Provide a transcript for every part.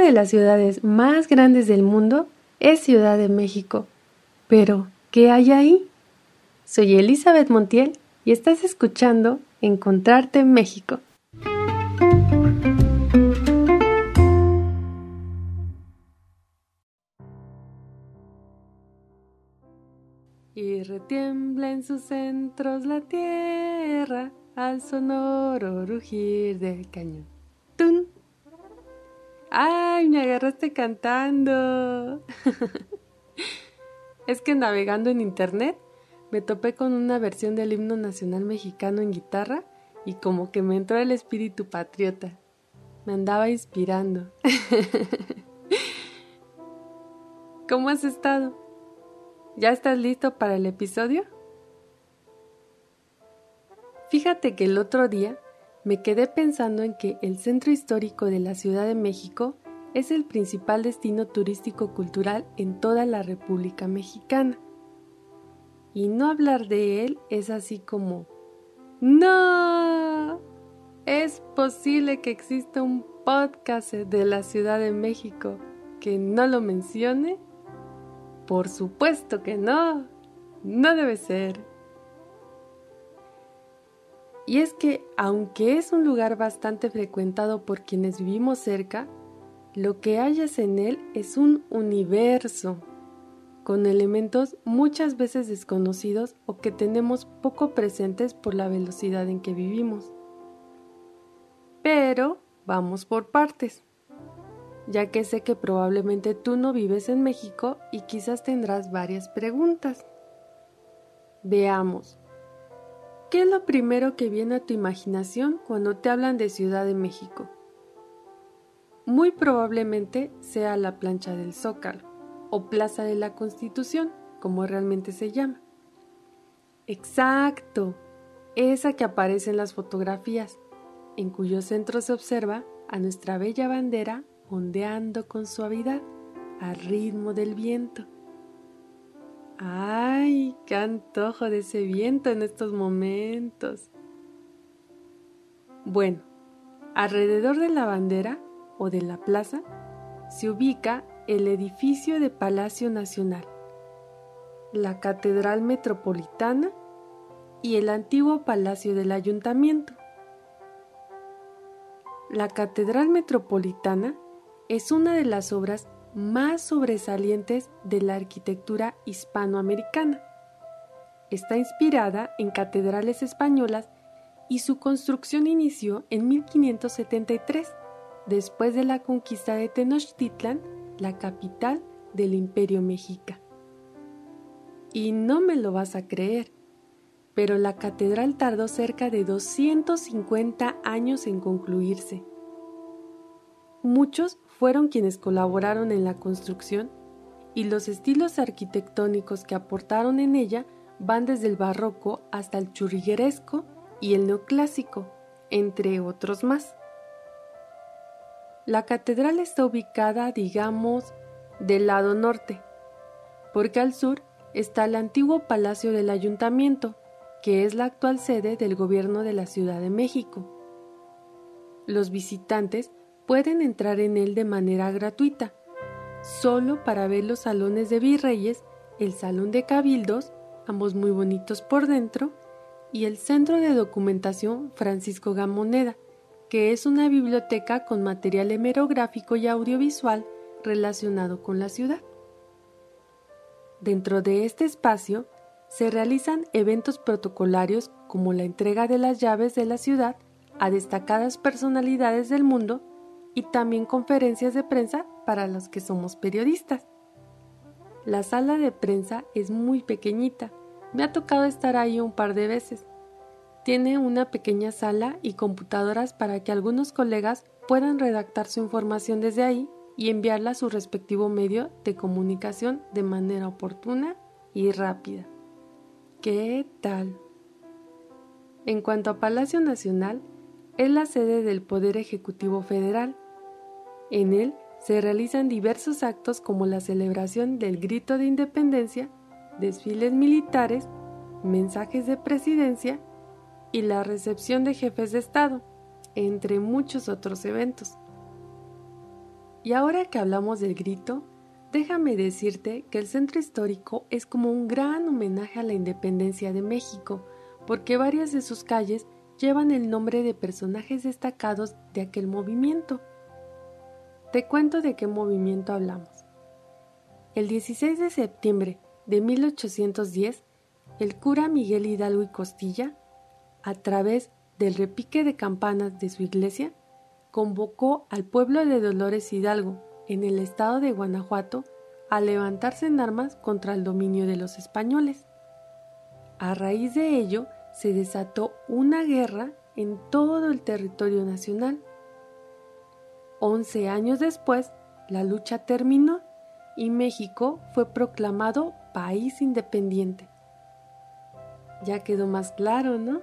De las ciudades más grandes del mundo es Ciudad de México. Pero, ¿qué hay ahí? Soy Elizabeth Montiel y estás escuchando Encontrarte en México. Y retiembla en sus centros la tierra al sonoro rugir del cañón. ¡Ay, me agarraste cantando! es que navegando en internet me topé con una versión del himno nacional mexicano en guitarra y como que me entró el espíritu patriota. Me andaba inspirando. ¿Cómo has estado? ¿Ya estás listo para el episodio? Fíjate que el otro día me quedé pensando en que el centro histórico de la Ciudad de México es el principal destino turístico cultural en toda la República Mexicana. Y no hablar de él es así como, no, es posible que exista un podcast de la Ciudad de México que no lo mencione. Por supuesto que no, no debe ser. Y es que, aunque es un lugar bastante frecuentado por quienes vivimos cerca, lo que hallas en él es un universo, con elementos muchas veces desconocidos o que tenemos poco presentes por la velocidad en que vivimos. Pero vamos por partes, ya que sé que probablemente tú no vives en México y quizás tendrás varias preguntas. Veamos, ¿Qué es lo primero que viene a tu imaginación cuando te hablan de Ciudad de México? Muy probablemente sea la plancha del Zócalo o Plaza de la Constitución, como realmente se llama. Exacto, esa que aparece en las fotografías, en cuyo centro se observa a nuestra bella bandera ondeando con suavidad al ritmo del viento. ¡Ay, qué antojo de ese viento en estos momentos! Bueno, alrededor de la bandera o de la plaza se ubica el edificio de Palacio Nacional, la Catedral Metropolitana y el antiguo Palacio del Ayuntamiento. La Catedral Metropolitana es una de las obras más sobresalientes de la arquitectura hispanoamericana. Está inspirada en catedrales españolas y su construcción inició en 1573, después de la conquista de Tenochtitlan, la capital del Imperio Mexica. Y no me lo vas a creer, pero la catedral tardó cerca de 250 años en concluirse. Muchos fueron quienes colaboraron en la construcción y los estilos arquitectónicos que aportaron en ella van desde el barroco hasta el churrigueresco y el neoclásico, entre otros más. La catedral está ubicada, digamos, del lado norte, porque al sur está el antiguo Palacio del Ayuntamiento, que es la actual sede del gobierno de la Ciudad de México. Los visitantes pueden entrar en él de manera gratuita, solo para ver los salones de virreyes, el salón de cabildos, ambos muy bonitos por dentro, y el Centro de Documentación Francisco Gamoneda, que es una biblioteca con material hemerográfico y audiovisual relacionado con la ciudad. Dentro de este espacio se realizan eventos protocolarios como la entrega de las llaves de la ciudad a destacadas personalidades del mundo y también conferencias de prensa para los que somos periodistas. La sala de prensa es muy pequeñita. Me ha tocado estar ahí un par de veces. Tiene una pequeña sala y computadoras para que algunos colegas puedan redactar su información desde ahí y enviarla a su respectivo medio de comunicación de manera oportuna y rápida. ¿Qué tal? En cuanto a Palacio Nacional, es la sede del Poder Ejecutivo Federal en él se realizan diversos actos como la celebración del Grito de Independencia, desfiles militares, mensajes de presidencia y la recepción de jefes de Estado, entre muchos otros eventos. Y ahora que hablamos del grito, déjame decirte que el centro histórico es como un gran homenaje a la independencia de México, porque varias de sus calles llevan el nombre de personajes destacados de aquel movimiento. Te cuento de qué movimiento hablamos. El 16 de septiembre de 1810, el cura Miguel Hidalgo y Costilla, a través del repique de campanas de su iglesia, convocó al pueblo de Dolores Hidalgo, en el estado de Guanajuato, a levantarse en armas contra el dominio de los españoles. A raíz de ello, se desató una guerra en todo el territorio nacional. Once años después, la lucha terminó y México fue proclamado país independiente. Ya quedó más claro, ¿no?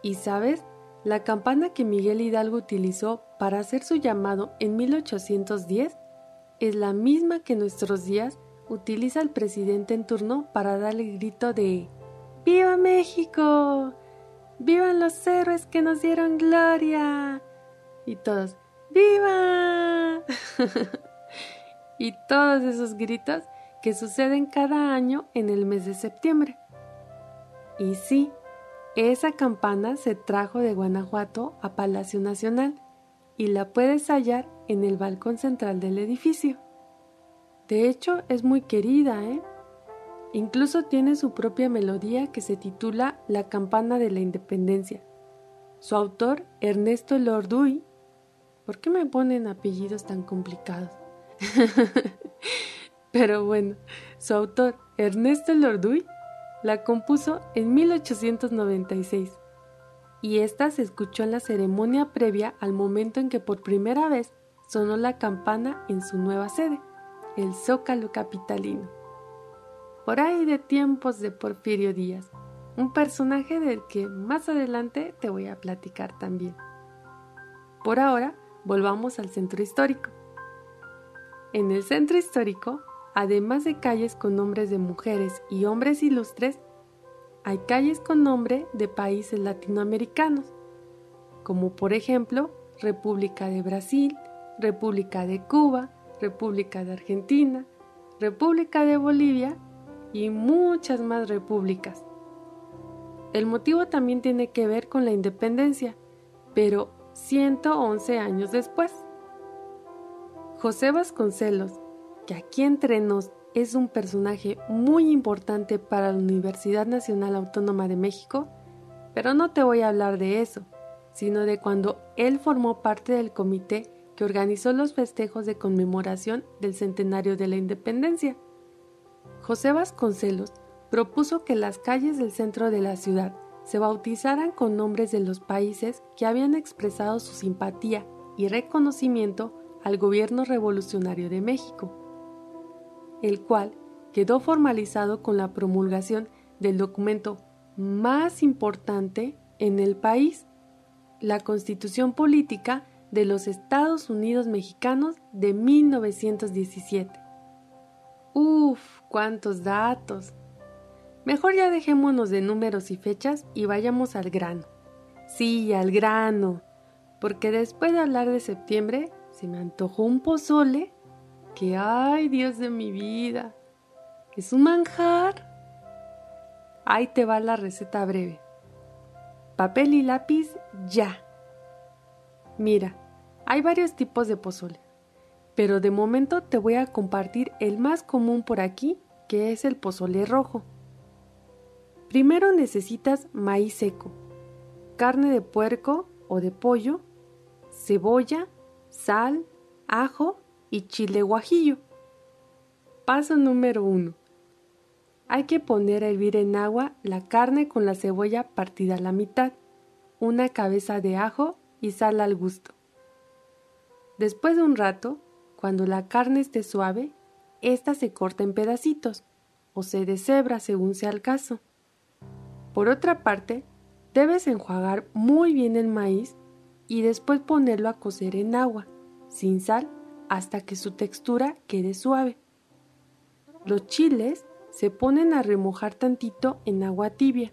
Y sabes, la campana que Miguel Hidalgo utilizó para hacer su llamado en 1810 es la misma que nuestros días utiliza el presidente en turno para darle el grito de ¡Viva México! ¡Vivan los héroes que nos dieron gloria! Y todos ¡Viva! y todos esos gritos que suceden cada año en el mes de septiembre. Y sí, esa campana se trajo de Guanajuato a Palacio Nacional y la puedes hallar en el balcón central del edificio. De hecho, es muy querida, ¿eh? Incluso tiene su propia melodía que se titula La campana de la independencia. Su autor, Ernesto Lorduy. ¿Por qué me ponen apellidos tan complicados? Pero bueno, su autor, Ernesto Lorduy, la compuso en 1896 y esta se escuchó en la ceremonia previa al momento en que por primera vez sonó la campana en su nueva sede, el Zócalo Capitalino. Por ahí de tiempos de Porfirio Díaz, un personaje del que más adelante te voy a platicar también. Por ahora, volvamos al centro histórico. En el centro histórico además de calles con nombres de mujeres y hombres ilustres, hay calles con nombre de países latinoamericanos, como por ejemplo República de Brasil, República de Cuba, República de Argentina, República de Bolivia y muchas más repúblicas. El motivo también tiene que ver con la independencia, pero 111 años después. José Vasconcelos, que aquí entre nos es un personaje muy importante para la Universidad Nacional Autónoma de México, pero no te voy a hablar de eso, sino de cuando él formó parte del comité que organizó los festejos de conmemoración del centenario de la independencia. José Vasconcelos propuso que las calles del centro de la ciudad se bautizaran con nombres de los países que habían expresado su simpatía y reconocimiento al gobierno revolucionario de México el cual quedó formalizado con la promulgación del documento más importante en el país, la Constitución Política de los Estados Unidos Mexicanos de 1917. Uf, cuántos datos. Mejor ya dejémonos de números y fechas y vayamos al grano. Sí, al grano, porque después de hablar de septiembre se me antojó un pozole que, ay Dios de mi vida, es un manjar. Ahí te va la receta breve. Papel y lápiz ya. Mira, hay varios tipos de pozole, pero de momento te voy a compartir el más común por aquí, que es el pozole rojo. Primero necesitas maíz seco, carne de puerco o de pollo, cebolla, sal, ajo y chile guajillo. Paso número 1. Hay que poner a hervir en agua la carne con la cebolla partida a la mitad, una cabeza de ajo y sal al gusto. Después de un rato, cuando la carne esté suave, ésta se corta en pedacitos o se deshebra según sea el caso. Por otra parte, debes enjuagar muy bien el maíz y después ponerlo a cocer en agua, sin sal hasta que su textura quede suave. Los chiles se ponen a remojar tantito en agua tibia.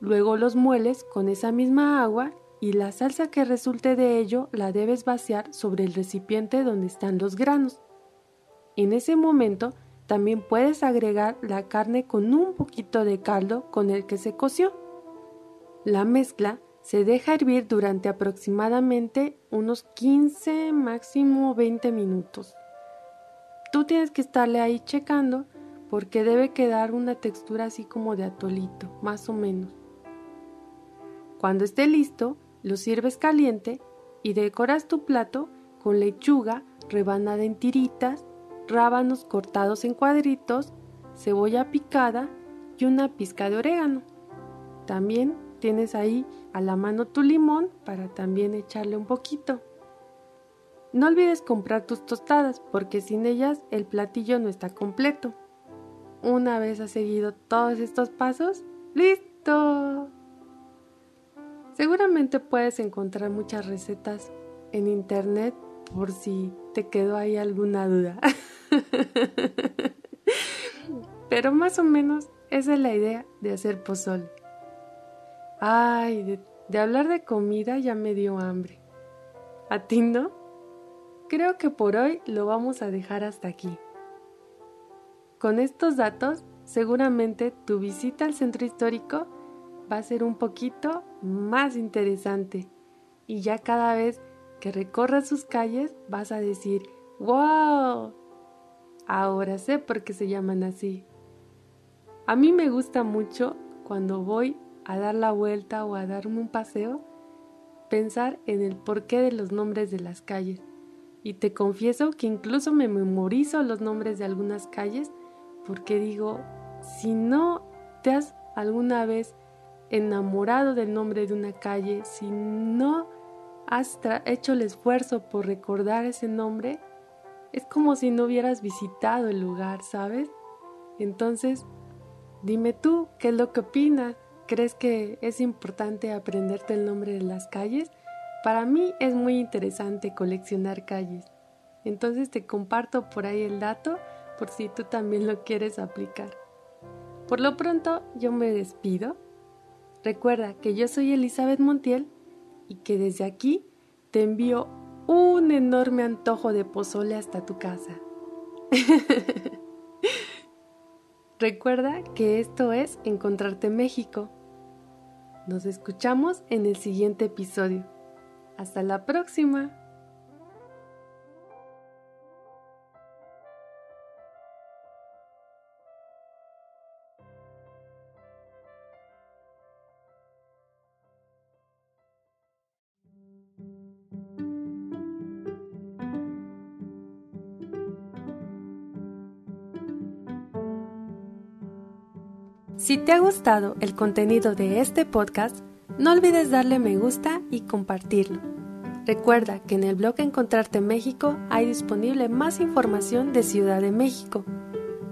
Luego los mueles con esa misma agua y la salsa que resulte de ello la debes vaciar sobre el recipiente donde están los granos. En ese momento también puedes agregar la carne con un poquito de caldo con el que se coció. La mezcla se deja hervir durante aproximadamente unos 15, máximo 20 minutos. Tú tienes que estarle ahí checando porque debe quedar una textura así como de atolito, más o menos. Cuando esté listo, lo sirves caliente y decoras tu plato con lechuga rebanada en tiritas, rábanos cortados en cuadritos, cebolla picada y una pizca de orégano. También tienes ahí a la mano tu limón para también echarle un poquito. No olvides comprar tus tostadas porque sin ellas el platillo no está completo. Una vez has seguido todos estos pasos, ¡listo! Seguramente puedes encontrar muchas recetas en internet por si te quedó ahí alguna duda. Pero más o menos esa es la idea de hacer pozole. Ay, de, de hablar de comida ya me dio hambre. ¿A ti no? Creo que por hoy lo vamos a dejar hasta aquí. Con estos datos, seguramente tu visita al centro histórico va a ser un poquito más interesante y ya cada vez que recorras sus calles vas a decir, ¡wow! Ahora sé por qué se llaman así. A mí me gusta mucho cuando voy a dar la vuelta o a darme un paseo, pensar en el porqué de los nombres de las calles. Y te confieso que incluso me memorizo los nombres de algunas calles porque digo, si no te has alguna vez enamorado del nombre de una calle, si no has hecho el esfuerzo por recordar ese nombre, es como si no hubieras visitado el lugar, ¿sabes? Entonces, dime tú, ¿qué es lo que opinas? ¿Crees que es importante aprenderte el nombre de las calles? Para mí es muy interesante coleccionar calles. Entonces te comparto por ahí el dato por si tú también lo quieres aplicar. Por lo pronto yo me despido Recuerda que yo soy Elizabeth Montiel y que desde aquí te envío un enorme antojo de pozole hasta tu casa. Recuerda que esto es Encontrarte México. Nos escuchamos en el siguiente episodio. Hasta la próxima. Si te ha gustado el contenido de este podcast, no olvides darle me gusta y compartirlo. Recuerda que en el blog Encontrarte México hay disponible más información de Ciudad de México.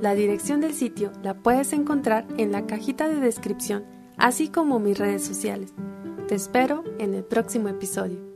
La dirección del sitio la puedes encontrar en la cajita de descripción, así como mis redes sociales. Te espero en el próximo episodio.